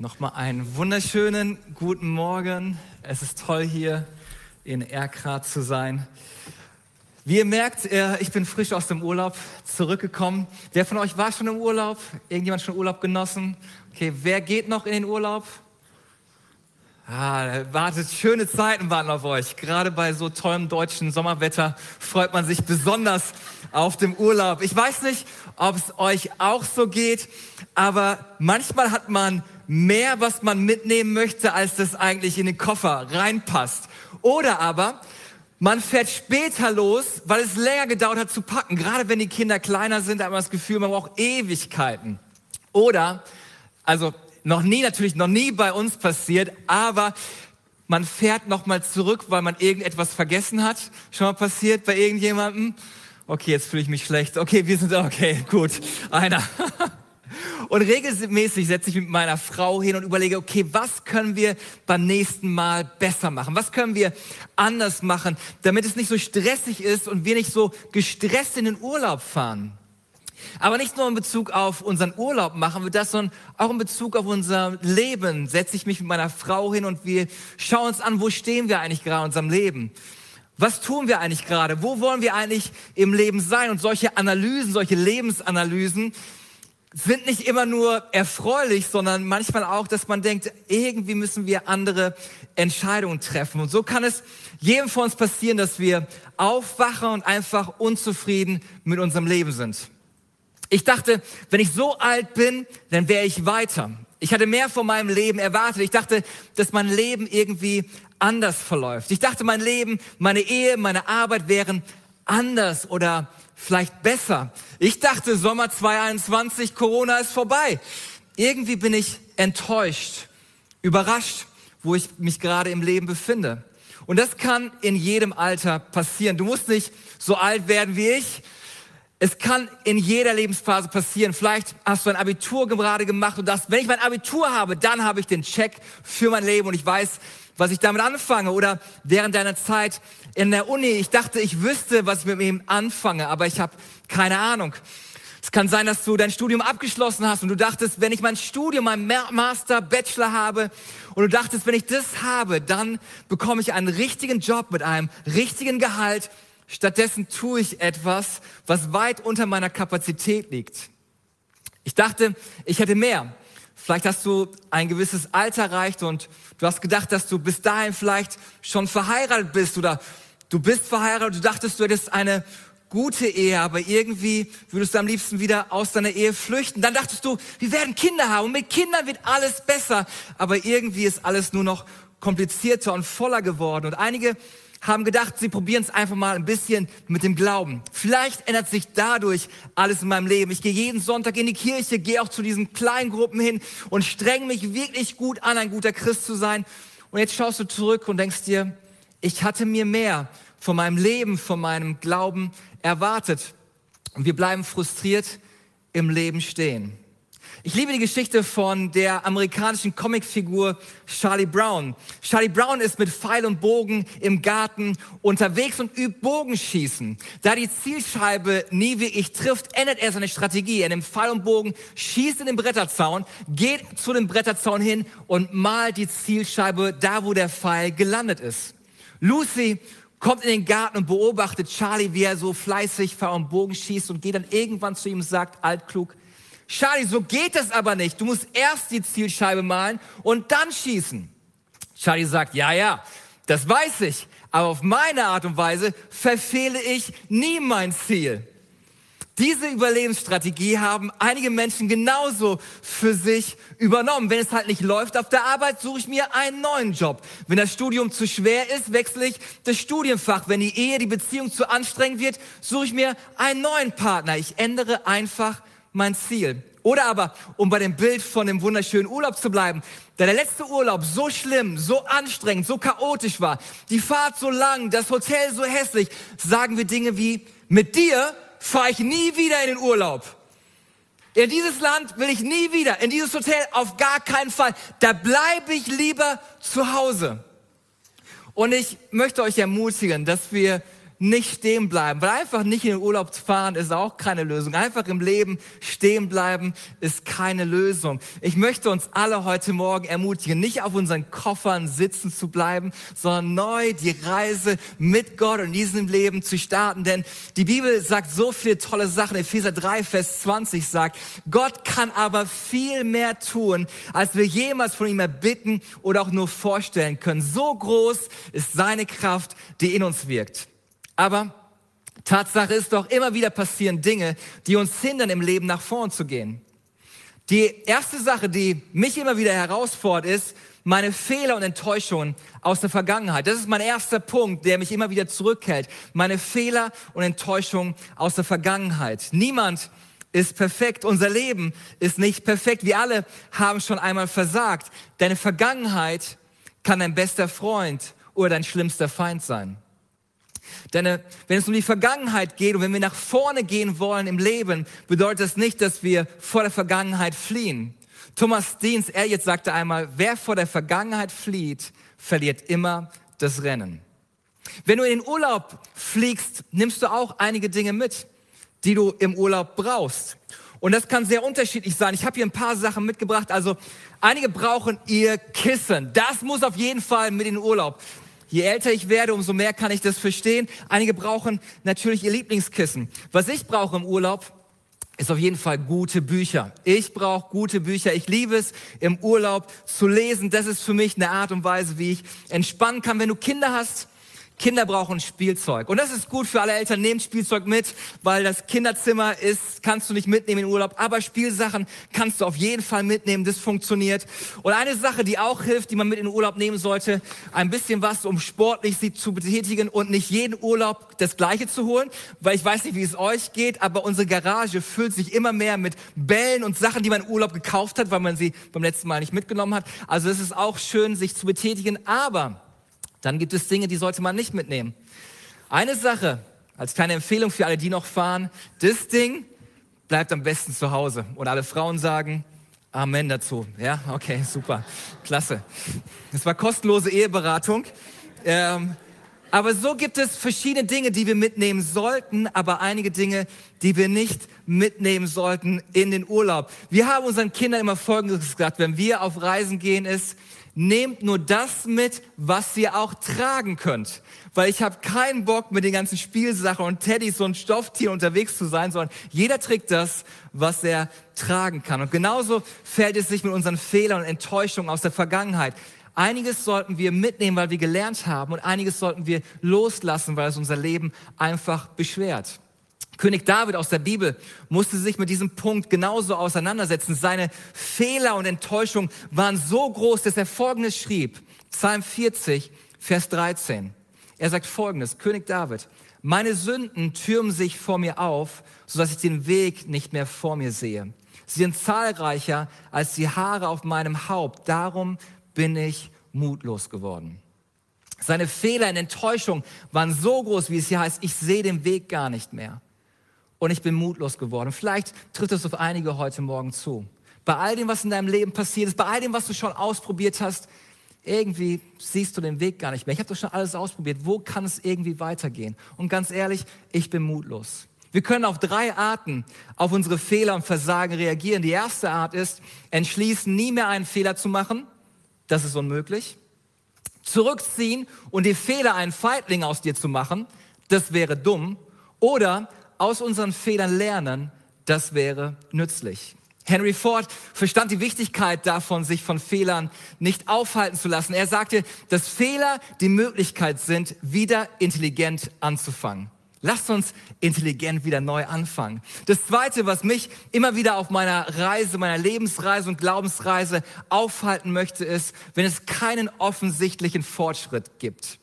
Nochmal einen wunderschönen guten Morgen. Es ist toll hier in Erkrath zu sein. Wie ihr merkt, äh, ich bin frisch aus dem Urlaub zurückgekommen. Wer von euch war schon im Urlaub? Irgendjemand schon Urlaub genossen? Okay, wer geht noch in den Urlaub? Ah, wartet, schöne Zeiten warten auf euch. Gerade bei so tollem deutschen Sommerwetter freut man sich besonders auf dem Urlaub. Ich weiß nicht, ob es euch auch so geht, aber manchmal hat man mehr, was man mitnehmen möchte, als das eigentlich in den Koffer reinpasst. Oder aber man fährt später los, weil es länger gedauert hat zu packen. Gerade wenn die Kinder kleiner sind, hat man das Gefühl, man braucht Ewigkeiten. Oder, also noch nie, natürlich noch nie bei uns passiert, aber man fährt nochmal zurück, weil man irgendetwas vergessen hat. Schon mal passiert bei irgendjemandem? Okay, jetzt fühle ich mich schlecht. Okay, wir sind okay, gut. Einer. Und regelmäßig setze ich mich mit meiner Frau hin und überlege, okay, was können wir beim nächsten Mal besser machen? Was können wir anders machen, damit es nicht so stressig ist und wir nicht so gestresst in den Urlaub fahren? Aber nicht nur in Bezug auf unseren Urlaub machen wir das, sondern auch in Bezug auf unser Leben setze ich mich mit meiner Frau hin und wir schauen uns an, wo stehen wir eigentlich gerade in unserem Leben? Was tun wir eigentlich gerade? Wo wollen wir eigentlich im Leben sein? Und solche Analysen, solche Lebensanalysen, sind nicht immer nur erfreulich, sondern manchmal auch, dass man denkt, irgendwie müssen wir andere Entscheidungen treffen. Und so kann es jedem von uns passieren, dass wir aufwachen und einfach unzufrieden mit unserem Leben sind. Ich dachte, wenn ich so alt bin, dann wäre ich weiter. Ich hatte mehr von meinem Leben erwartet. Ich dachte, dass mein Leben irgendwie anders verläuft. Ich dachte, mein Leben, meine Ehe, meine Arbeit wären anders oder vielleicht besser. Ich dachte, Sommer 2021, Corona ist vorbei. Irgendwie bin ich enttäuscht, überrascht, wo ich mich gerade im Leben befinde. Und das kann in jedem Alter passieren. Du musst nicht so alt werden wie ich. Es kann in jeder Lebensphase passieren. Vielleicht hast du ein Abitur gerade gemacht und das, wenn ich mein Abitur habe, dann habe ich den Check für mein Leben und ich weiß, was ich damit anfange. Oder während deiner Zeit in der Uni, ich dachte, ich wüsste, was ich mit ihm anfange, aber ich habe keine Ahnung. Es kann sein, dass du dein Studium abgeschlossen hast und du dachtest, wenn ich mein Studium, mein Master, Bachelor habe und du dachtest, wenn ich das habe, dann bekomme ich einen richtigen Job mit einem richtigen Gehalt. Stattdessen tue ich etwas, was weit unter meiner Kapazität liegt. Ich dachte, ich hätte mehr. Vielleicht hast du ein gewisses Alter erreicht und du hast gedacht, dass du bis dahin vielleicht schon verheiratet bist oder du bist verheiratet, du dachtest, du hättest eine gute Ehe, aber irgendwie würdest du am liebsten wieder aus deiner Ehe flüchten. Dann dachtest du, wir werden Kinder haben und mit Kindern wird alles besser, aber irgendwie ist alles nur noch komplizierter und voller geworden. Und einige haben gedacht, sie probieren es einfach mal ein bisschen mit dem Glauben. Vielleicht ändert sich dadurch alles in meinem Leben. Ich gehe jeden Sonntag in die Kirche, gehe auch zu diesen kleinen Gruppen hin und streng mich wirklich gut an, ein guter Christ zu sein. Und jetzt schaust du zurück und denkst dir, ich hatte mir mehr von meinem Leben, von meinem Glauben erwartet. Und wir bleiben frustriert im Leben stehen. Ich liebe die Geschichte von der amerikanischen Comicfigur Charlie Brown. Charlie Brown ist mit Pfeil und Bogen im Garten unterwegs und übt Bogenschießen. Da die Zielscheibe nie wie ich trifft, ändert er seine Strategie. Er nimmt Pfeil und Bogen, schießt in den Bretterzaun, geht zu dem Bretterzaun hin und malt die Zielscheibe da, wo der Pfeil gelandet ist. Lucy kommt in den Garten und beobachtet Charlie, wie er so fleißig Pfeil und Bogen schießt und geht dann irgendwann zu ihm und sagt, altklug, Charlie, so geht es aber nicht. Du musst erst die Zielscheibe malen und dann schießen. Charlie sagt, ja, ja, das weiß ich, aber auf meine Art und Weise verfehle ich nie mein Ziel. Diese Überlebensstrategie haben einige Menschen genauso für sich übernommen. Wenn es halt nicht läuft auf der Arbeit, suche ich mir einen neuen Job. Wenn das Studium zu schwer ist, wechsle ich das Studienfach. Wenn die Ehe, die Beziehung zu anstrengend wird, suche ich mir einen neuen Partner. Ich ändere einfach mein Ziel. Oder aber, um bei dem Bild von dem wunderschönen Urlaub zu bleiben, da der letzte Urlaub so schlimm, so anstrengend, so chaotisch war, die Fahrt so lang, das Hotel so hässlich, sagen wir Dinge wie, mit dir fahre ich nie wieder in den Urlaub. In dieses Land will ich nie wieder, in dieses Hotel auf gar keinen Fall. Da bleibe ich lieber zu Hause. Und ich möchte euch ermutigen, dass wir nicht stehen bleiben, weil einfach nicht in den Urlaub fahren ist auch keine Lösung. Einfach im Leben stehen bleiben ist keine Lösung. Ich möchte uns alle heute Morgen ermutigen, nicht auf unseren Koffern sitzen zu bleiben, sondern neu die Reise mit Gott und in diesem Leben zu starten. Denn die Bibel sagt so viele tolle Sachen. Epheser 3, Vers 20 sagt, Gott kann aber viel mehr tun, als wir jemals von ihm erbitten oder auch nur vorstellen können. So groß ist seine Kraft, die in uns wirkt. Aber Tatsache ist doch, immer wieder passieren Dinge, die uns hindern, im Leben nach vorn zu gehen. Die erste Sache, die mich immer wieder herausfordert, ist meine Fehler und Enttäuschungen aus der Vergangenheit. Das ist mein erster Punkt, der mich immer wieder zurückhält. Meine Fehler und Enttäuschungen aus der Vergangenheit. Niemand ist perfekt. Unser Leben ist nicht perfekt. Wir alle haben schon einmal versagt. Deine Vergangenheit kann dein bester Freund oder dein schlimmster Feind sein. Denn äh, wenn es um die Vergangenheit geht und wenn wir nach vorne gehen wollen im Leben, bedeutet das nicht, dass wir vor der Vergangenheit fliehen. Thomas Dienst, er jetzt sagte einmal, wer vor der Vergangenheit flieht, verliert immer das Rennen. Wenn du in den Urlaub fliegst, nimmst du auch einige Dinge mit, die du im Urlaub brauchst. Und das kann sehr unterschiedlich sein. Ich habe hier ein paar Sachen mitgebracht. Also einige brauchen ihr Kissen. Das muss auf jeden Fall mit in den Urlaub. Je älter ich werde, umso mehr kann ich das verstehen. Einige brauchen natürlich ihr Lieblingskissen. Was ich brauche im Urlaub, ist auf jeden Fall gute Bücher. Ich brauche gute Bücher. Ich liebe es, im Urlaub zu lesen. Das ist für mich eine Art und Weise, wie ich entspannen kann. Wenn du Kinder hast, Kinder brauchen Spielzeug. Und das ist gut für alle Eltern. Nehmt Spielzeug mit, weil das Kinderzimmer ist, kannst du nicht mitnehmen in Urlaub. Aber Spielsachen kannst du auf jeden Fall mitnehmen. Das funktioniert. Und eine Sache, die auch hilft, die man mit in den Urlaub nehmen sollte, ein bisschen was, um sportlich sie zu betätigen und nicht jeden Urlaub das Gleiche zu holen. Weil ich weiß nicht, wie es euch geht, aber unsere Garage füllt sich immer mehr mit Bällen und Sachen, die man im Urlaub gekauft hat, weil man sie beim letzten Mal nicht mitgenommen hat. Also es ist auch schön, sich zu betätigen. Aber dann gibt es Dinge, die sollte man nicht mitnehmen. Eine Sache, als kleine Empfehlung für alle, die noch fahren, das Ding bleibt am besten zu Hause. Und alle Frauen sagen Amen dazu. Ja, okay, super, klasse. Das war kostenlose Eheberatung. Ähm, aber so gibt es verschiedene Dinge, die wir mitnehmen sollten, aber einige Dinge, die wir nicht mitnehmen sollten in den Urlaub. Wir haben unseren Kindern immer Folgendes gesagt, wenn wir auf Reisen gehen, ist, nehmt nur das mit, was ihr auch tragen könnt. Weil ich habe keinen Bock, mit den ganzen Spielsachen und Teddys und Stofftieren unterwegs zu sein, sondern jeder trägt das, was er tragen kann. Und genauso fällt es sich mit unseren Fehlern und Enttäuschungen aus der Vergangenheit. Einiges sollten wir mitnehmen, weil wir gelernt haben und einiges sollten wir loslassen, weil es unser Leben einfach beschwert. König David aus der Bibel musste sich mit diesem Punkt genauso auseinandersetzen. Seine Fehler und Enttäuschung waren so groß, dass er Folgendes schrieb. Psalm 40, Vers 13. Er sagt Folgendes, König David, meine Sünden türmen sich vor mir auf, sodass ich den Weg nicht mehr vor mir sehe. Sie sind zahlreicher als die Haare auf meinem Haupt. Darum bin ich mutlos geworden. Seine Fehler und Enttäuschung waren so groß, wie es hier heißt, ich sehe den Weg gar nicht mehr und ich bin mutlos geworden. Vielleicht trifft es auf einige heute Morgen zu. Bei all dem, was in deinem Leben passiert ist, bei all dem, was du schon ausprobiert hast, irgendwie siehst du den Weg gar nicht mehr. Ich habe doch schon alles ausprobiert. Wo kann es irgendwie weitergehen? Und ganz ehrlich, ich bin mutlos. Wir können auf drei Arten auf unsere Fehler und Versagen reagieren. Die erste Art ist, entschließen, nie mehr einen Fehler zu machen. Das ist unmöglich. Zurückziehen und die Fehler einen Feigling aus dir zu machen. Das wäre dumm. Oder aus unseren Fehlern lernen, das wäre nützlich. Henry Ford verstand die Wichtigkeit davon, sich von Fehlern nicht aufhalten zu lassen. Er sagte, dass Fehler die Möglichkeit sind, wieder intelligent anzufangen. Lasst uns intelligent wieder neu anfangen. Das Zweite, was mich immer wieder auf meiner Reise, meiner Lebensreise und Glaubensreise aufhalten möchte, ist, wenn es keinen offensichtlichen Fortschritt gibt.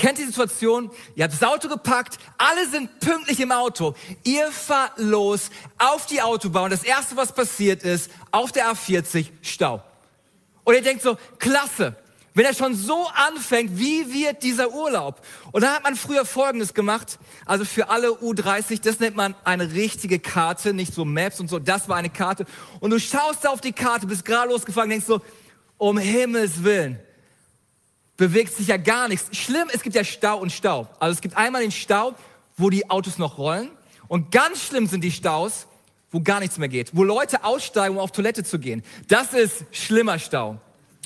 Kennt die Situation? Ihr habt das Auto gepackt, alle sind pünktlich im Auto. Ihr fahrt los auf die Autobahn. Das erste, was passiert ist, auf der A40 Stau. Und ihr denkt so, klasse. Wenn er schon so anfängt, wie wird dieser Urlaub? Und da hat man früher Folgendes gemacht. Also für alle U30, das nennt man eine richtige Karte, nicht so Maps und so. Das war eine Karte. Und du schaust auf die Karte, bist gerade losgefahren, denkst so, um Himmels Willen bewegt sich ja gar nichts. Schlimm, es gibt ja Stau und Stau. Also es gibt einmal den Stau, wo die Autos noch rollen. Und ganz schlimm sind die Staus, wo gar nichts mehr geht. Wo Leute aussteigen, um auf Toilette zu gehen. Das ist schlimmer Stau.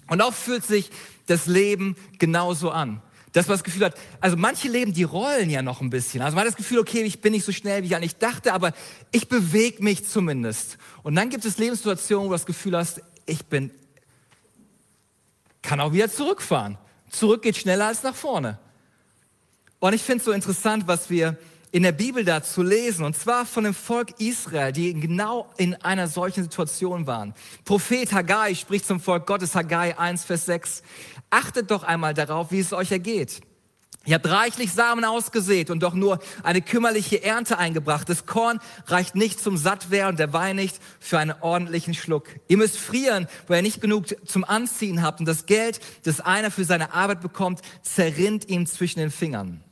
Und auch fühlt sich das Leben genauso an. Das, was das Gefühl hat, also manche Leben, die rollen ja noch ein bisschen. Also man hat das Gefühl, okay, ich bin nicht so schnell, wie ich eigentlich dachte, aber ich bewege mich zumindest. Und dann gibt es Lebenssituationen, wo du das Gefühl hast, ich bin, kann auch wieder zurückfahren. Zurück geht schneller als nach vorne. Und ich finde es so interessant, was wir in der Bibel dazu lesen, und zwar von dem Volk Israel, die genau in einer solchen Situation waren. Prophet Haggai spricht zum Volk Gottes, Haggai 1, Vers 6. Achtet doch einmal darauf, wie es euch ergeht. Ihr habt reichlich Samen ausgesät und doch nur eine kümmerliche Ernte eingebracht. Das Korn reicht nicht zum Sattwerden der Wein nicht für einen ordentlichen Schluck. Ihr müsst frieren, weil ihr nicht genug zum Anziehen habt und das Geld, das einer für seine Arbeit bekommt, zerrinnt ihm zwischen den Fingern.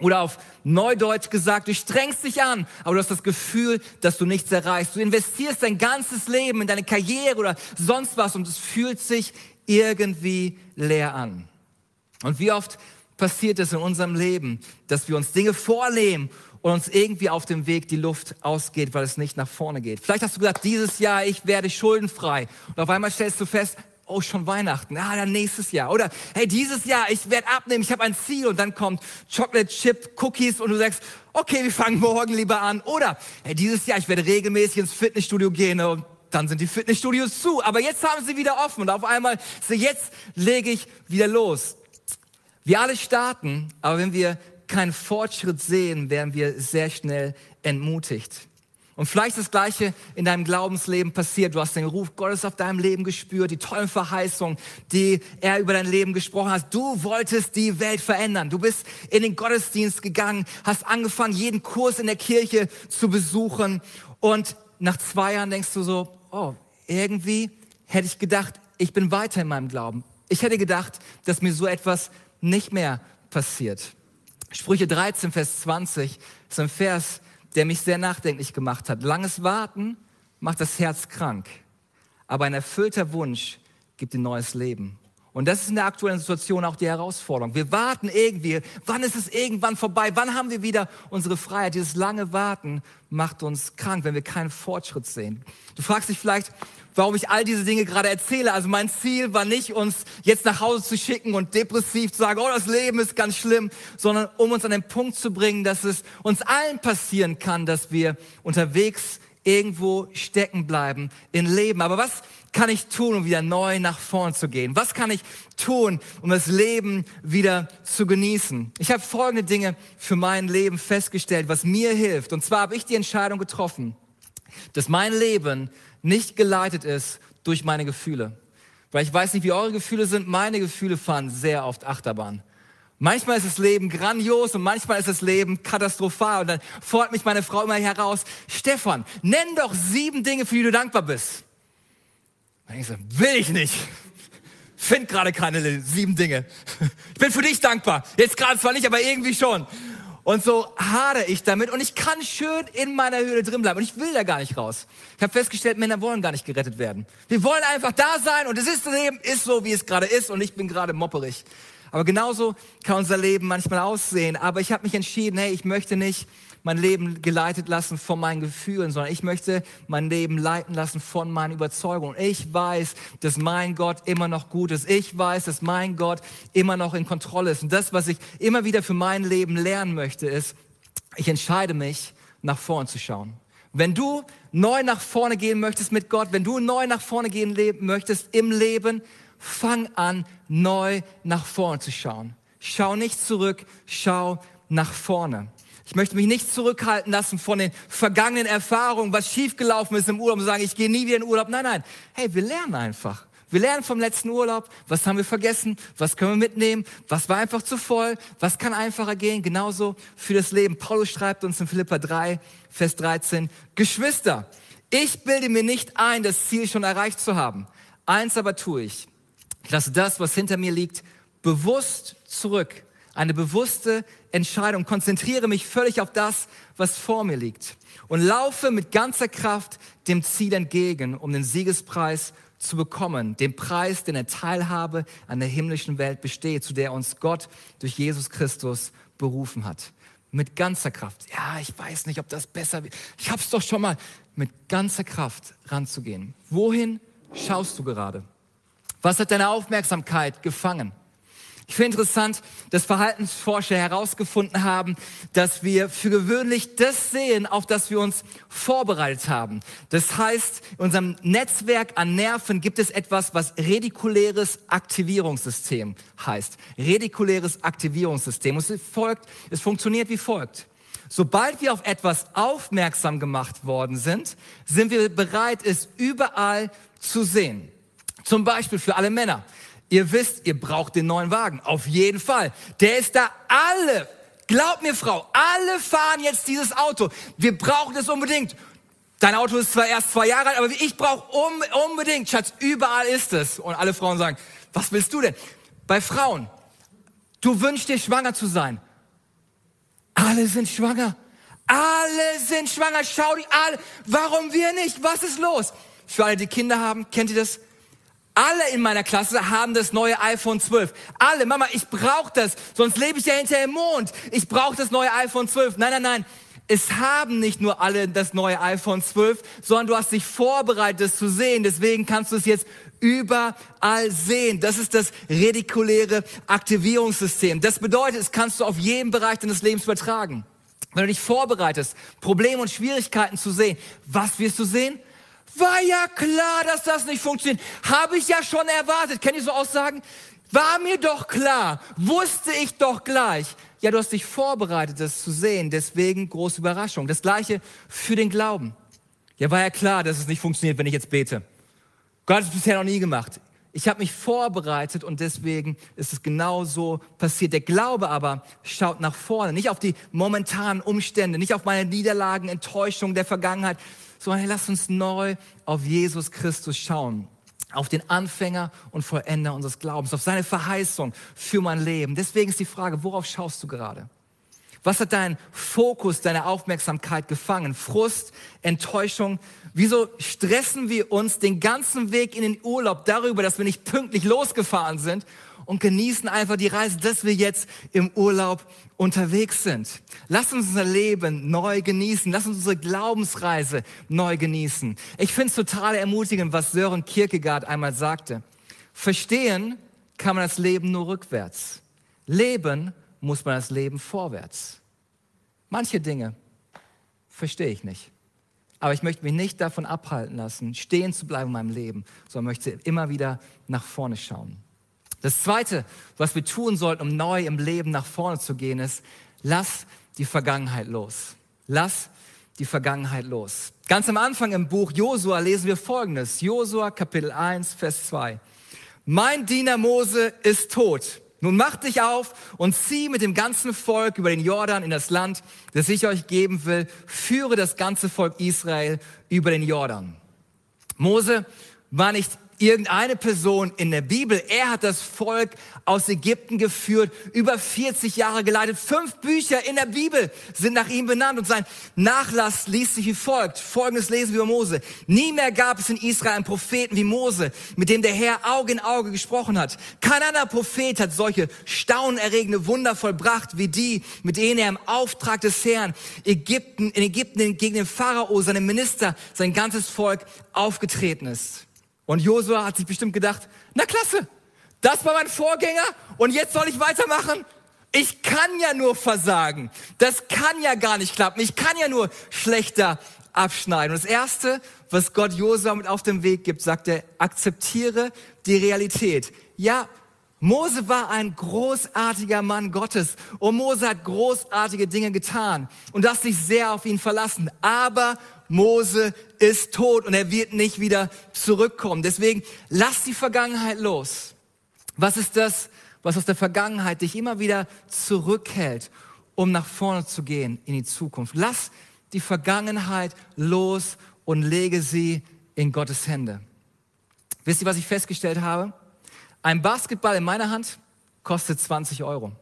Oder auf Neudeutsch gesagt, du strengst dich an, aber du hast das Gefühl, dass du nichts erreichst. Du investierst dein ganzes Leben in deine Karriere oder sonst was und es fühlt sich irgendwie leer an. Und wie oft passiert es in unserem Leben, dass wir uns Dinge vornehmen und uns irgendwie auf dem Weg die Luft ausgeht, weil es nicht nach vorne geht. Vielleicht hast du gesagt, dieses Jahr ich werde schuldenfrei. Und auf einmal stellst du fest, oh, schon Weihnachten, ah, dann nächstes Jahr. Oder, hey, dieses Jahr, ich werde abnehmen, ich habe ein Ziel und dann kommt Chocolate Chip Cookies und du sagst, okay, wir fangen morgen lieber an. Oder, hey, dieses Jahr, ich werde regelmäßig ins Fitnessstudio gehen und dann sind die Fitnessstudios zu. Aber jetzt haben sie wieder offen und auf einmal, so jetzt lege ich wieder los. Wir alle starten, aber wenn wir keinen Fortschritt sehen, werden wir sehr schnell entmutigt. Und vielleicht das Gleiche in deinem Glaubensleben passiert. Du hast den Ruf Gottes auf deinem Leben gespürt, die tollen Verheißungen, die er über dein Leben gesprochen hat. Du wolltest die Welt verändern. Du bist in den Gottesdienst gegangen, hast angefangen, jeden Kurs in der Kirche zu besuchen. Und nach zwei Jahren denkst du so, oh, irgendwie hätte ich gedacht, ich bin weiter in meinem Glauben. Ich hätte gedacht, dass mir so etwas nicht mehr passiert. Sprüche 13, Vers 20 ist ein Vers, der mich sehr nachdenklich gemacht hat. Langes Warten macht das Herz krank, aber ein erfüllter Wunsch gibt ein neues Leben. Und das ist in der aktuellen Situation auch die Herausforderung. Wir warten irgendwie, wann ist es irgendwann vorbei? Wann haben wir wieder unsere Freiheit? Dieses lange Warten macht uns krank, wenn wir keinen Fortschritt sehen. Du fragst dich vielleicht, warum ich all diese Dinge gerade erzähle. Also mein Ziel war nicht, uns jetzt nach Hause zu schicken und depressiv zu sagen, oh, das Leben ist ganz schlimm, sondern um uns an den Punkt zu bringen, dass es uns allen passieren kann, dass wir unterwegs irgendwo stecken bleiben in Leben. Aber was kann ich tun, um wieder neu nach vorn zu gehen? Was kann ich tun, um das Leben wieder zu genießen? Ich habe folgende Dinge für mein Leben festgestellt, was mir hilft. Und zwar habe ich die Entscheidung getroffen, dass mein Leben nicht geleitet ist durch meine Gefühle. Weil ich weiß nicht, wie eure Gefühle sind. Meine Gefühle fahren sehr oft Achterbahn. Manchmal ist das Leben grandios und manchmal ist das Leben katastrophal. Und dann fordert mich meine Frau immer heraus, Stefan, nenn doch sieben Dinge, für die du dankbar bist. Und ich so, will ich nicht. Find gerade keine sieben Dinge. Ich bin für dich dankbar. Jetzt gerade zwar nicht, aber irgendwie schon. Und so hadere ich damit und ich kann schön in meiner Höhle drin bleiben und ich will da gar nicht raus. Ich habe festgestellt, Männer wollen gar nicht gerettet werden. Wir wollen einfach da sein und es ist das Leben ist so, wie es gerade ist und ich bin gerade mopperig. Aber genauso kann unser Leben manchmal aussehen. Aber ich habe mich entschieden, hey, ich möchte nicht mein Leben geleitet lassen von meinen Gefühlen, sondern ich möchte mein Leben leiten lassen von meinen Überzeugungen. Ich weiß, dass mein Gott immer noch gut ist. Ich weiß, dass mein Gott immer noch in Kontrolle ist. Und das, was ich immer wieder für mein Leben lernen möchte, ist, ich entscheide mich, nach vorne zu schauen. Wenn du neu nach vorne gehen möchtest mit Gott, wenn du neu nach vorne gehen möchtest im Leben, fang an, neu nach vorne zu schauen. Schau nicht zurück, schau nach vorne. Ich möchte mich nicht zurückhalten lassen von den vergangenen Erfahrungen, was schiefgelaufen ist im Urlaub und sagen, ich gehe nie wieder in Urlaub. Nein, nein. Hey, wir lernen einfach. Wir lernen vom letzten Urlaub, was haben wir vergessen, was können wir mitnehmen, was war einfach zu voll, was kann einfacher gehen, genauso für das Leben. Paulus schreibt uns in Philippa 3, Vers 13, Geschwister, ich bilde mir nicht ein, das Ziel schon erreicht zu haben. Eins aber tue ich. Ich lasse das, was hinter mir liegt, bewusst zurück eine bewusste Entscheidung, konzentriere mich völlig auf das, was vor mir liegt und laufe mit ganzer Kraft dem Ziel entgegen, um den Siegespreis zu bekommen, den Preis, den eine Teilhabe an der himmlischen Welt besteht, zu der uns Gott durch Jesus Christus berufen hat. Mit ganzer Kraft. Ja, ich weiß nicht, ob das besser wird. Ich hab's doch schon mal. Mit ganzer Kraft ranzugehen. Wohin schaust du gerade? Was hat deine Aufmerksamkeit gefangen? Ich finde interessant, dass Verhaltensforscher herausgefunden haben, dass wir für gewöhnlich das sehen, auf das wir uns vorbereitet haben. Das heißt, in unserem Netzwerk an Nerven gibt es etwas, was redikuläres Aktivierungssystem heißt. Redikuläres Aktivierungssystem. es folgt, es funktioniert wie folgt. Sobald wir auf etwas aufmerksam gemacht worden sind, sind wir bereit, es überall zu sehen. Zum Beispiel für alle Männer. Ihr wisst, ihr braucht den neuen Wagen. Auf jeden Fall. Der ist da alle. Glaub mir, Frau, alle fahren jetzt dieses Auto. Wir brauchen es unbedingt. Dein Auto ist zwar erst zwei Jahre alt, aber ich brauche um, unbedingt, Schatz, überall ist es. Und alle Frauen sagen, was willst du denn? Bei Frauen, du wünschst dir schwanger zu sein. Alle sind schwanger. Alle sind schwanger. Schau die alle. Warum wir nicht? Was ist los? Für alle, die Kinder haben, kennt ihr das? Alle in meiner Klasse haben das neue iPhone 12. Alle, Mama, ich brauche das, sonst lebe ich ja hinter dem Mond. Ich brauche das neue iPhone 12. Nein, nein, nein. Es haben nicht nur alle das neue iPhone 12, sondern du hast dich vorbereitet, es zu sehen. Deswegen kannst du es jetzt überall sehen. Das ist das redikuläre Aktivierungssystem. Das bedeutet, es kannst du auf jeden Bereich deines Lebens übertragen. Wenn du dich vorbereitest, Probleme und Schwierigkeiten zu sehen, was wirst du sehen? War ja klar, dass das nicht funktioniert. Habe ich ja schon erwartet. Kennt ihr so Aussagen? War mir doch klar. Wusste ich doch gleich. Ja, du hast dich vorbereitet, das zu sehen. Deswegen große Überraschung. Das gleiche für den Glauben. Ja, war ja klar, dass es nicht funktioniert, wenn ich jetzt bete. Gott hat es bisher noch nie gemacht. Ich habe mich vorbereitet und deswegen ist es genau so passiert. Der Glaube aber schaut nach vorne, nicht auf die momentanen Umstände, nicht auf meine Niederlagen, Enttäuschungen der Vergangenheit, sondern hey, lass uns neu auf Jesus Christus schauen. Auf den Anfänger und Vollender unseres Glaubens, auf seine Verheißung für mein Leben. Deswegen ist die Frage, worauf schaust du gerade? Was hat dein Fokus, deine Aufmerksamkeit gefangen? Frust, Enttäuschung? Wieso stressen wir uns den ganzen Weg in den Urlaub darüber, dass wir nicht pünktlich losgefahren sind und genießen einfach die Reise, dass wir jetzt im Urlaub unterwegs sind. Lass uns unser Leben neu genießen. Lass uns unsere Glaubensreise neu genießen. Ich finde es total ermutigend, was Sören Kierkegaard einmal sagte. Verstehen kann man das Leben nur rückwärts. Leben muss man das Leben vorwärts. Manche Dinge verstehe ich nicht. Aber ich möchte mich nicht davon abhalten lassen, stehen zu bleiben in meinem Leben, sondern möchte immer wieder nach vorne schauen. Das Zweite, was wir tun sollten, um neu im Leben nach vorne zu gehen, ist, lass die Vergangenheit los. Lass die Vergangenheit los. Ganz am Anfang im Buch Josua lesen wir Folgendes. Josua Kapitel 1, Vers 2. Mein Diener Mose ist tot. Nun mach dich auf und zieh mit dem ganzen Volk über den Jordan in das Land, das ich euch geben will. Führe das ganze Volk Israel über den Jordan. Mose war nicht irgendeine Person in der Bibel. Er hat das Volk aus Ägypten geführt, über 40 Jahre geleitet. Fünf Bücher in der Bibel sind nach ihm benannt und sein Nachlass liest sich wie folgt. Folgendes lesen wir über Mose. Nie mehr gab es in Israel einen Propheten wie Mose, mit dem der Herr Auge in Auge gesprochen hat. Kein anderer Prophet hat solche staunerregende Wunder vollbracht wie die, mit denen er im Auftrag des Herrn Ägypten, in Ägypten gegen den Pharao, seine Minister, sein ganzes Volk aufgetreten ist. Und Josua hat sich bestimmt gedacht, na klasse, das war mein Vorgänger und jetzt soll ich weitermachen? Ich kann ja nur versagen. Das kann ja gar nicht klappen. Ich kann ja nur schlechter abschneiden. Und das Erste, was Gott Josua mit auf den Weg gibt, sagt er, akzeptiere die Realität. Ja, Mose war ein großartiger Mann Gottes und Mose hat großartige Dinge getan und du hast dich sehr auf ihn verlassen. Aber Mose ist tot und er wird nicht wieder zurückkommen. Deswegen lass die Vergangenheit los. Was ist das, was aus der Vergangenheit dich immer wieder zurückhält, um nach vorne zu gehen in die Zukunft? Lass die Vergangenheit los und lege sie in Gottes Hände. Wisst ihr, was ich festgestellt habe? Ein Basketball in meiner Hand kostet 20 Euro.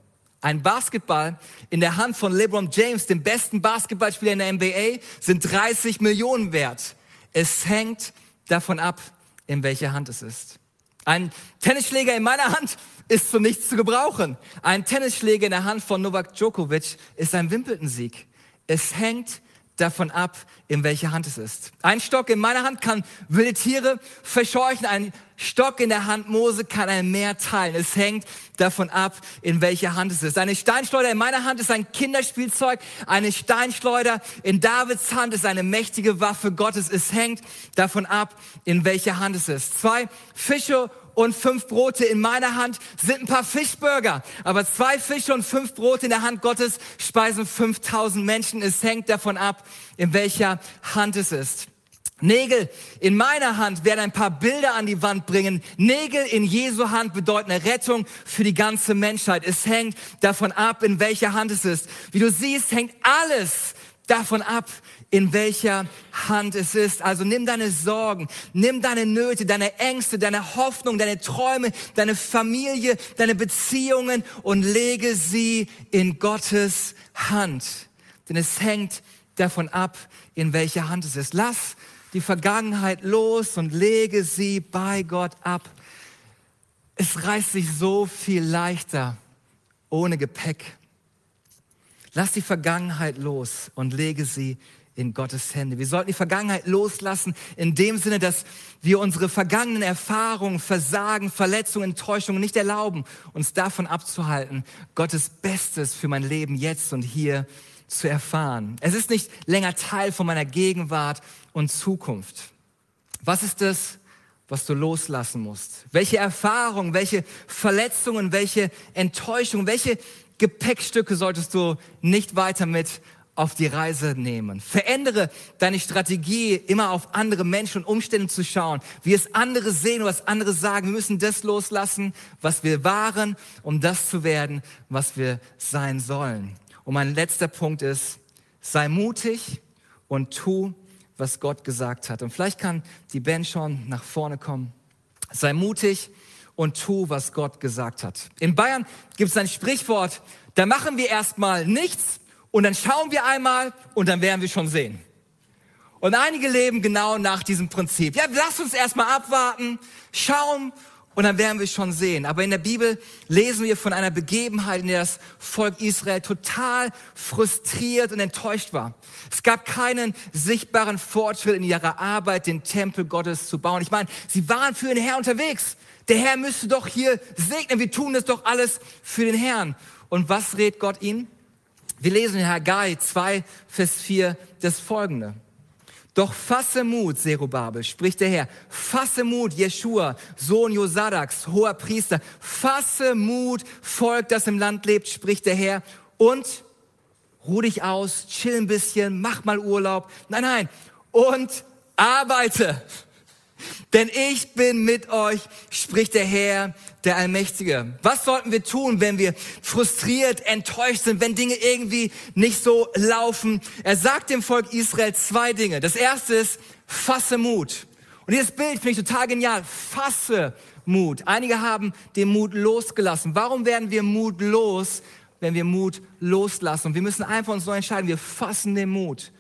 Ein Basketball in der Hand von LeBron James, dem besten Basketballspieler in der NBA, sind 30 Millionen wert. Es hängt davon ab, in welcher Hand es ist. Ein Tennisschläger in meiner Hand ist zu nichts zu gebrauchen. Ein Tennisschläger in der Hand von Novak Djokovic ist ein Wimbledon-Sieg. Es hängt davon ab, in welcher Hand es ist. Ein Stock in meiner Hand kann wilde Tiere verscheuchen, ein Stock in der Hand Mose kann ein Meer teilen. Es hängt davon ab, in welcher Hand es ist. Eine Steinschleuder in meiner Hand ist ein Kinderspielzeug. Eine Steinschleuder in Davids Hand ist eine mächtige Waffe Gottes. Es hängt davon ab, in welcher Hand es ist. Zwei Fische und fünf Brote in meiner Hand sind ein paar Fischburger. Aber zwei Fische und fünf Brote in der Hand Gottes speisen 5000 Menschen. Es hängt davon ab, in welcher Hand es ist. Nägel in meiner Hand werden ein paar Bilder an die Wand bringen. Nägel in Jesu Hand bedeuten eine Rettung für die ganze Menschheit. Es hängt davon ab, in welcher Hand es ist. Wie du siehst, hängt alles davon ab, in welcher Hand es ist. Also nimm deine Sorgen, nimm deine Nöte, deine Ängste, deine Hoffnung, deine Träume, deine Familie, deine Beziehungen und lege sie in Gottes Hand. Denn es hängt davon ab, in welcher Hand es ist. Lass die Vergangenheit los und lege sie bei Gott ab. Es reißt sich so viel leichter ohne Gepäck. Lass die Vergangenheit los und lege sie in Gottes Hände. Wir sollten die Vergangenheit loslassen in dem Sinne, dass wir unsere vergangenen Erfahrungen, Versagen, Verletzungen, Enttäuschungen nicht erlauben, uns davon abzuhalten, Gottes Bestes für mein Leben jetzt und hier zu erfahren. Es ist nicht länger Teil von meiner Gegenwart und Zukunft. Was ist das, was du loslassen musst? Welche Erfahrungen, welche Verletzungen, welche Enttäuschungen, welche Gepäckstücke solltest du nicht weiter mit auf die Reise nehmen. Verändere deine Strategie, immer auf andere Menschen und Umstände zu schauen, wie es andere sehen, was andere sagen. Wir müssen das loslassen, was wir waren, um das zu werden, was wir sein sollen. Und mein letzter Punkt ist, sei mutig und tu, was Gott gesagt hat. Und vielleicht kann die Band schon nach vorne kommen. Sei mutig und tu, was Gott gesagt hat. In Bayern gibt es ein Sprichwort, da machen wir erstmal nichts und dann schauen wir einmal und dann werden wir schon sehen. Und einige leben genau nach diesem Prinzip. Ja, lass uns erstmal abwarten, schauen und dann werden wir schon sehen. Aber in der Bibel lesen wir von einer Begebenheit, in der das Volk Israel total frustriert und enttäuscht war. Es gab keinen sichtbaren Fortschritt in ihrer Arbeit, den Tempel Gottes zu bauen. Ich meine, sie waren für den Herrn unterwegs. Der Herr müsste doch hier segnen. Wir tun das doch alles für den Herrn. Und was rät Gott ihnen? Wir lesen in Haggai 2, Vers 4 das folgende. Doch fasse Mut, Zerubabel, spricht der Herr. Fasse Mut, Jeschua, Sohn Josadaks, hoher Priester. Fasse Mut, Volk, das im Land lebt, spricht der Herr. Und ruh dich aus, chill ein bisschen, mach mal Urlaub. Nein, nein. Und arbeite. Denn ich bin mit euch, spricht der Herr, der Allmächtige. Was sollten wir tun, wenn wir frustriert, enttäuscht sind, wenn Dinge irgendwie nicht so laufen? Er sagt dem Volk Israel zwei Dinge. Das erste ist, fasse Mut. Und dieses Bild finde ich total genial. Fasse Mut. Einige haben den Mut losgelassen. Warum werden wir Mut los, wenn wir Mut loslassen? Und wir müssen einfach uns so entscheiden. Wir fassen den Mut.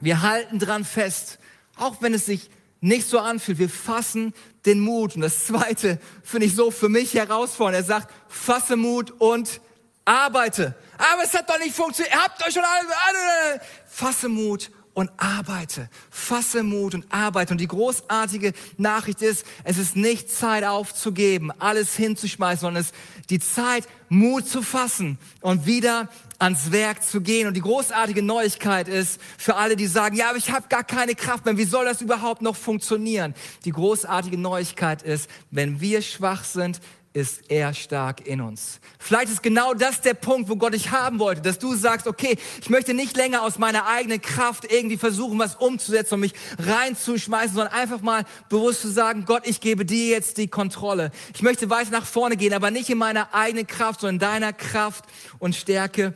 Wir halten dran fest. Auch wenn es sich nicht so anfühlt. Wir fassen den Mut. Und das Zweite finde ich so für mich herausfordernd. Er sagt, fasse Mut und arbeite. Aber es hat doch nicht funktioniert. Ihr habt euch schon alle... Fasse Mut und arbeite. Fasse Mut und arbeite. Und die großartige Nachricht ist, es ist nicht Zeit aufzugeben, alles hinzuschmeißen, sondern es ist die Zeit, Mut zu fassen und wieder ans Werk zu gehen. Und die großartige Neuigkeit ist für alle, die sagen, ja, aber ich habe gar keine Kraft mehr, wie soll das überhaupt noch funktionieren? Die großartige Neuigkeit ist, wenn wir schwach sind, ist er stark in uns. Vielleicht ist genau das der Punkt, wo Gott dich haben wollte, dass du sagst, okay, ich möchte nicht länger aus meiner eigenen Kraft irgendwie versuchen, was umzusetzen und mich reinzuschmeißen, sondern einfach mal bewusst zu sagen, Gott, ich gebe dir jetzt die Kontrolle. Ich möchte weiter nach vorne gehen, aber nicht in meiner eigenen Kraft, sondern in deiner Kraft und Stärke.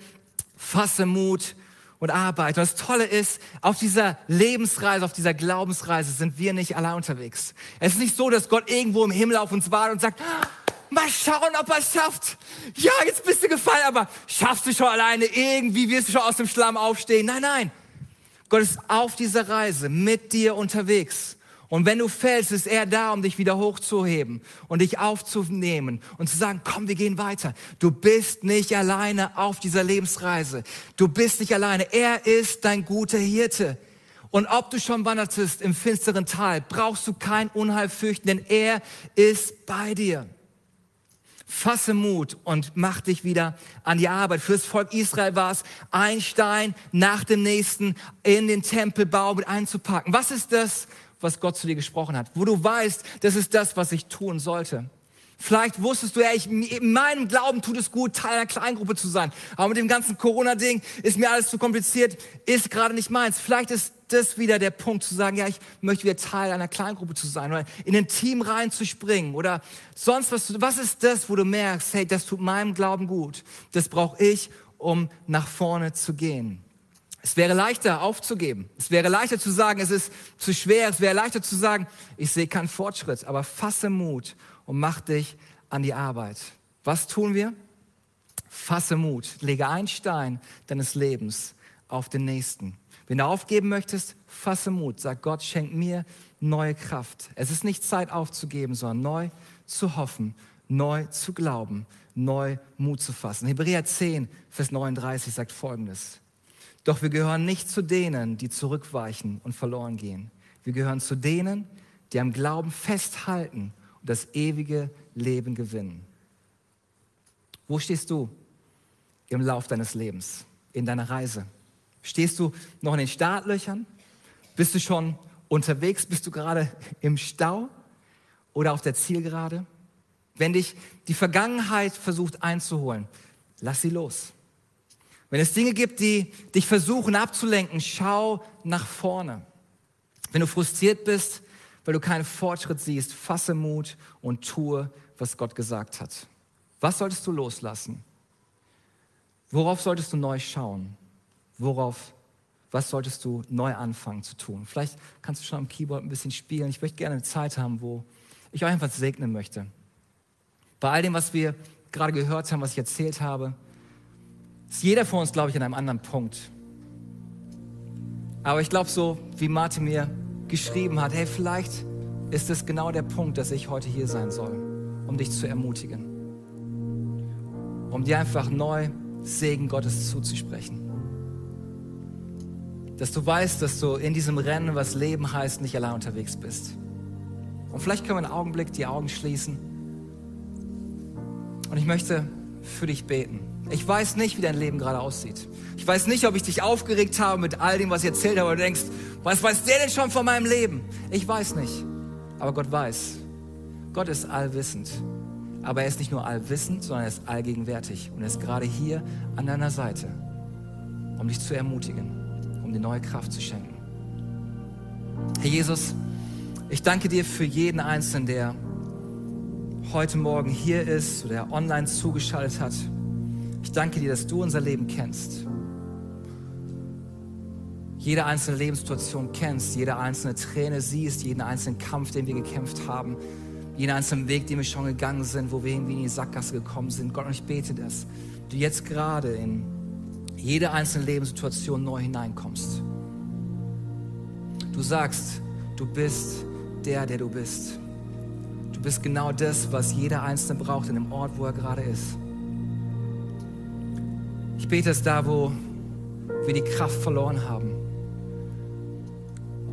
Fasse Mut und arbeite. Und das Tolle ist, auf dieser Lebensreise, auf dieser Glaubensreise sind wir nicht allein unterwegs. Es ist nicht so, dass Gott irgendwo im Himmel auf uns wartet und sagt, Mal schauen, ob er es schafft. Ja, jetzt bist du gefallen, aber schaffst du schon alleine? Irgendwie wirst du schon aus dem Schlamm aufstehen. Nein, nein. Gott ist auf dieser Reise mit dir unterwegs. Und wenn du fällst, ist er da, um dich wieder hochzuheben und dich aufzunehmen und zu sagen, komm, wir gehen weiter. Du bist nicht alleine auf dieser Lebensreise. Du bist nicht alleine. Er ist dein guter Hirte. Und ob du schon wandertest im finsteren Tal, brauchst du kein Unheil fürchten, denn er ist bei dir. Fasse Mut und mach dich wieder an die Arbeit. Fürs Volk Israel war es, ein Stein nach dem nächsten in den Tempelbau mit einzupacken. Was ist das, was Gott zu dir gesprochen hat? Wo du weißt, das ist das, was ich tun sollte. Vielleicht wusstest du ja, ich, in meinem Glauben tut es gut, Teil einer Kleingruppe zu sein. Aber mit dem ganzen Corona-Ding ist mir alles zu kompliziert, ist gerade nicht meins. Vielleicht ist das wieder der Punkt zu sagen, ja, ich möchte wieder Teil einer Kleingruppe zu sein oder in ein Team reinzuspringen oder sonst was. Was ist das, wo du merkst, hey, das tut meinem Glauben gut. Das brauche ich, um nach vorne zu gehen. Es wäre leichter aufzugeben. Es wäre leichter zu sagen, es ist zu schwer. Es wäre leichter zu sagen, ich sehe keinen Fortschritt. Aber fasse Mut und mach dich an die Arbeit. Was tun wir? Fasse Mut. Lege einen Stein deines Lebens auf den nächsten. Wenn du aufgeben möchtest, fasse Mut. Sag Gott, schenk mir neue Kraft. Es ist nicht Zeit aufzugeben, sondern neu zu hoffen, neu zu glauben, neu Mut zu fassen. Hebräer 10, Vers 39 sagt folgendes. Doch wir gehören nicht zu denen, die zurückweichen und verloren gehen. Wir gehören zu denen, die am Glauben festhalten und das ewige Leben gewinnen. Wo stehst du im Lauf deines Lebens, in deiner Reise? Stehst du noch in den Startlöchern? Bist du schon unterwegs? Bist du gerade im Stau oder auf der Zielgerade? Wenn dich die Vergangenheit versucht einzuholen, lass sie los. Wenn es Dinge gibt, die dich versuchen abzulenken, schau nach vorne. Wenn du frustriert bist, weil du keinen Fortschritt siehst, fasse Mut und tue, was Gott gesagt hat. Was solltest du loslassen? Worauf solltest du neu schauen? Worauf, was solltest du neu anfangen zu tun? Vielleicht kannst du schon am Keyboard ein bisschen spielen. Ich möchte gerne eine Zeit haben, wo ich euch einfach segnen möchte. Bei all dem, was wir gerade gehört haben, was ich erzählt habe, ist jeder von uns, glaube ich, an einem anderen Punkt. Aber ich glaube, so wie Martin mir geschrieben hat, hey, vielleicht ist es genau der Punkt, dass ich heute hier sein soll, um dich zu ermutigen. Um dir einfach neu Segen Gottes zuzusprechen. Dass du weißt, dass du in diesem Rennen, was Leben heißt, nicht allein unterwegs bist. Und vielleicht können wir einen Augenblick die Augen schließen. Und ich möchte für dich beten. Ich weiß nicht, wie dein Leben gerade aussieht. Ich weiß nicht, ob ich dich aufgeregt habe mit all dem, was ich erzählt habe, und du denkst, was weiß der denn schon von meinem Leben? Ich weiß nicht. Aber Gott weiß. Gott ist allwissend. Aber er ist nicht nur allwissend, sondern er ist allgegenwärtig. Und er ist gerade hier an deiner Seite, um dich zu ermutigen dir neue Kraft zu schenken. Herr Jesus, ich danke dir für jeden Einzelnen, der heute Morgen hier ist oder online zugeschaltet hat. Ich danke dir, dass du unser Leben kennst. Jede einzelne Lebenssituation kennst, jede einzelne Träne siehst, jeden einzelnen Kampf, den wir gekämpft haben, jeden einzelnen Weg, den wir schon gegangen sind, wo wir irgendwie in die Sackgasse gekommen sind. Gott, und ich bete das, du jetzt gerade in jede einzelne Lebenssituation neu hineinkommst. Du sagst, du bist der, der du bist. Du bist genau das, was jeder Einzelne braucht in dem Ort, wo er gerade ist. Ich bete es da, wo wir die Kraft verloren haben.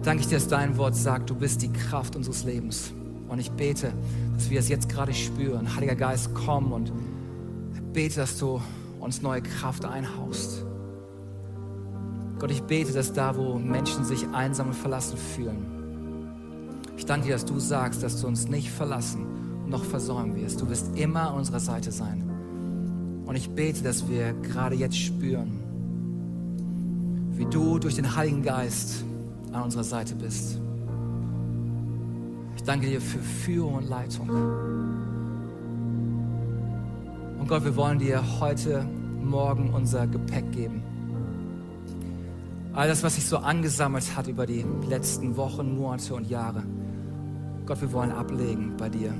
Danke ich dir, dass dein Wort sagt, du bist die Kraft unseres Lebens. Und ich bete, dass wir es jetzt gerade spüren. Heiliger Geist, komm und bete, dass du uns neue Kraft einhaust. Gott, ich bete, dass da, wo Menschen sich einsam und verlassen fühlen, danke dir, dass du sagst, dass du uns nicht verlassen noch versäumen wirst. Du wirst immer an unserer Seite sein. Und ich bete, dass wir gerade jetzt spüren, wie du durch den Heiligen Geist an unserer Seite bist. Ich danke dir für Führung und Leitung. Und Gott, wir wollen dir heute Morgen unser Gepäck geben. All das, was sich so angesammelt hat über die letzten Wochen, Monate und Jahre. Gott, wir wollen ablegen bei dir.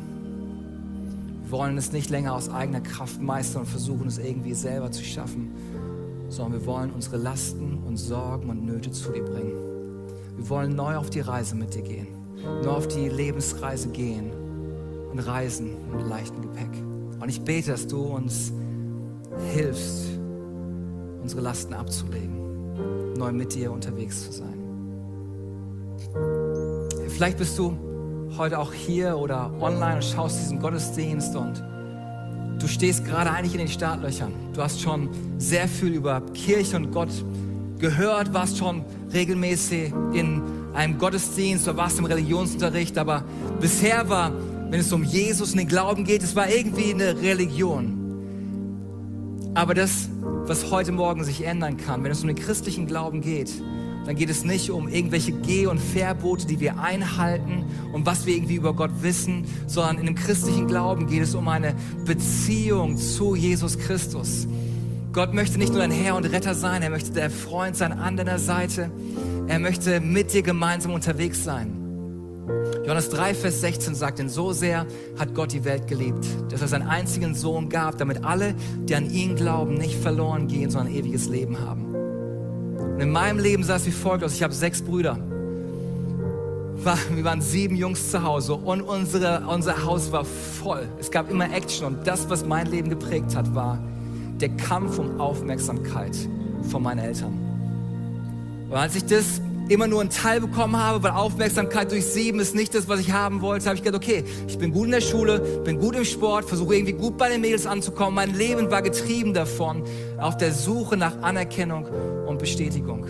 Wir wollen es nicht länger aus eigener Kraft meistern und versuchen, es irgendwie selber zu schaffen, sondern wir wollen unsere Lasten und Sorgen und Nöte zu dir bringen. Wir wollen neu auf die Reise mit dir gehen. nur auf die Lebensreise gehen und reisen mit leichtem Gepäck. Und ich bete, dass du uns hilfst, unsere Lasten abzulegen, neu mit dir unterwegs zu sein. Vielleicht bist du heute auch hier oder online und schaust diesen Gottesdienst und du stehst gerade eigentlich in den Startlöchern. Du hast schon sehr viel über Kirche und Gott gehört, warst schon regelmäßig in einem Gottesdienst oder warst im Religionsunterricht, aber bisher war, wenn es um Jesus und den Glauben geht, es war irgendwie eine Religion. Aber das, was heute Morgen sich ändern kann, wenn es um den christlichen Glauben geht, dann geht es nicht um irgendwelche Geh- und Verbote, die wir einhalten und was wir irgendwie über Gott wissen, sondern in dem christlichen Glauben geht es um eine Beziehung zu Jesus Christus. Gott möchte nicht nur dein Herr und Retter sein, er möchte der Freund sein an deiner Seite. Er möchte mit dir gemeinsam unterwegs sein. Johannes 3, Vers 16 sagt, denn so sehr hat Gott die Welt geliebt, dass er seinen einzigen Sohn gab, damit alle, die an ihn glauben, nicht verloren gehen, sondern ein ewiges Leben haben. Und in meinem Leben sah es wie folgt aus. Ich habe sechs Brüder. Wir waren sieben Jungs zu Hause und unsere, unser Haus war voll. Es gab immer Action und das, was mein Leben geprägt hat, war der Kampf um Aufmerksamkeit von meinen Eltern. Und als ich das immer nur einen Teil bekommen habe, weil Aufmerksamkeit durch sieben ist nicht das, was ich haben wollte, habe ich gedacht, okay, ich bin gut in der Schule, bin gut im Sport, versuche irgendwie gut bei den Mädels anzukommen. Mein Leben war getrieben davon, auf der Suche nach Anerkennung und Bestätigung.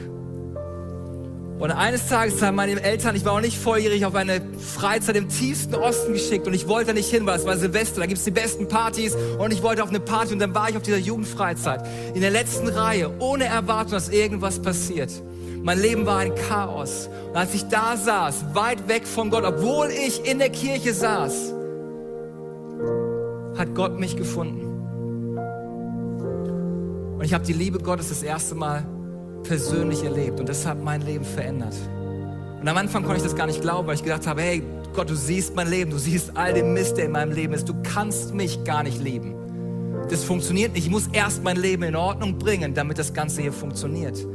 Und eines Tages haben meine Eltern, ich war auch nicht volljährig, auf eine Freizeit im tiefsten Osten geschickt und ich wollte da nicht hin, weil es war Silvester, da gibt es die besten Partys und ich wollte auf eine Party und dann war ich auf dieser Jugendfreizeit in der letzten Reihe, ohne Erwartung, dass irgendwas passiert. Mein Leben war ein Chaos. Und als ich da saß, weit weg von Gott, obwohl ich in der Kirche saß, hat Gott mich gefunden. Und ich habe die Liebe Gottes das erste Mal persönlich erlebt und das hat mein Leben verändert. Und am Anfang konnte ich das gar nicht glauben, weil ich gedacht habe, hey Gott, du siehst mein Leben, du siehst all den Mist, der in meinem Leben ist. Du kannst mich gar nicht lieben. Das funktioniert nicht. Ich muss erst mein Leben in Ordnung bringen, damit das Ganze hier funktioniert.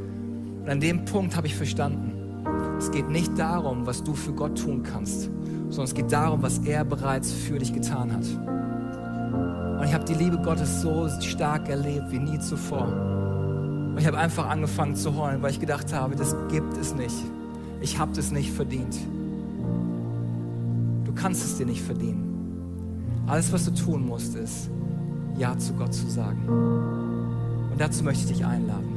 Und an dem Punkt habe ich verstanden, es geht nicht darum, was du für Gott tun kannst, sondern es geht darum, was er bereits für dich getan hat. Und ich habe die Liebe Gottes so stark erlebt wie nie zuvor. Und ich habe einfach angefangen zu heulen, weil ich gedacht habe, das gibt es nicht. Ich habe das nicht verdient. Du kannst es dir nicht verdienen. Alles, was du tun musst, ist, Ja zu Gott zu sagen. Und dazu möchte ich dich einladen.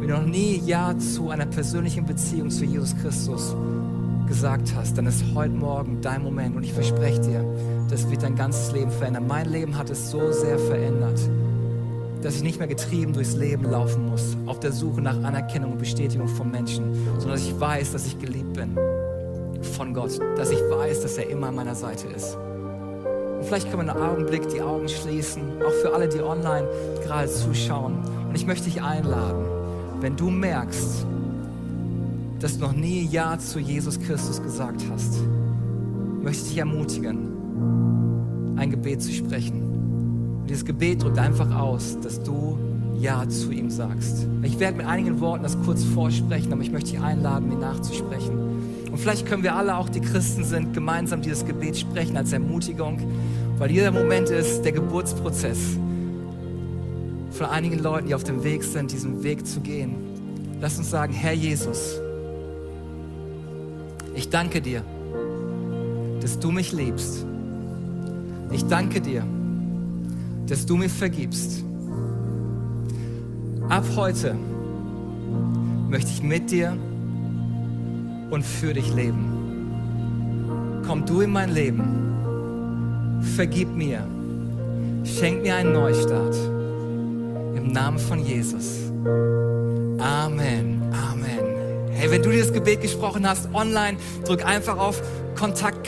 Wenn du noch nie Ja zu einer persönlichen Beziehung zu Jesus Christus gesagt hast, dann ist heute Morgen dein Moment und ich verspreche dir, das wird dein ganzes Leben verändern. Mein Leben hat es so sehr verändert, dass ich nicht mehr getrieben durchs Leben laufen muss, auf der Suche nach Anerkennung und Bestätigung von Menschen, sondern dass ich weiß, dass ich geliebt bin von Gott, dass ich weiß, dass er immer an meiner Seite ist. Und vielleicht können wir einen Augenblick die Augen schließen, auch für alle, die online gerade zuschauen. Und ich möchte dich einladen, wenn du merkst, dass du noch nie Ja zu Jesus Christus gesagt hast, möchte ich dich ermutigen, ein Gebet zu sprechen. Und dieses Gebet drückt einfach aus, dass du Ja zu ihm sagst. Ich werde mit einigen Worten das kurz vorsprechen, aber ich möchte dich einladen, mir nachzusprechen. Und vielleicht können wir alle, auch die Christen sind, gemeinsam dieses Gebet sprechen als Ermutigung, weil dieser Moment ist der Geburtsprozess von einigen Leuten, die auf dem Weg sind, diesen Weg zu gehen. Lass uns sagen, Herr Jesus, ich danke dir, dass du mich liebst. Ich danke dir, dass du mir vergibst. Ab heute möchte ich mit dir und für dich leben. Komm du in mein Leben. Vergib mir. Schenk mir einen Neustart. Im Namen von Jesus. Amen. Amen. Hey, wenn du dieses Gebet gesprochen hast, online, drück einfach auf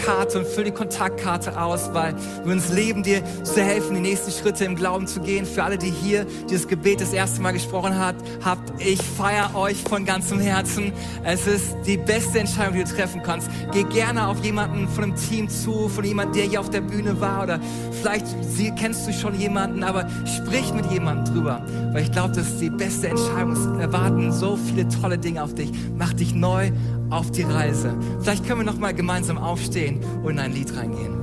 Kontaktkarte und füll die Kontaktkarte aus, weil wir uns leben, dir zu helfen, die nächsten Schritte im Glauben zu gehen. Für alle, die hier dieses Gebet das erste Mal gesprochen hat, habt, ich feiere euch von ganzem Herzen. Es ist die beste Entscheidung, die du treffen kannst. Geh gerne auf jemanden von einem Team zu, von jemandem, der hier auf der Bühne war oder vielleicht kennst du schon jemanden, aber sprich mit jemandem drüber, weil ich glaube, das ist die beste Entscheidung. Es erwarten so viele tolle Dinge auf dich. macht dich neu auf die Reise. Vielleicht können wir noch mal gemeinsam aufstehen und in ein Lied reingehen.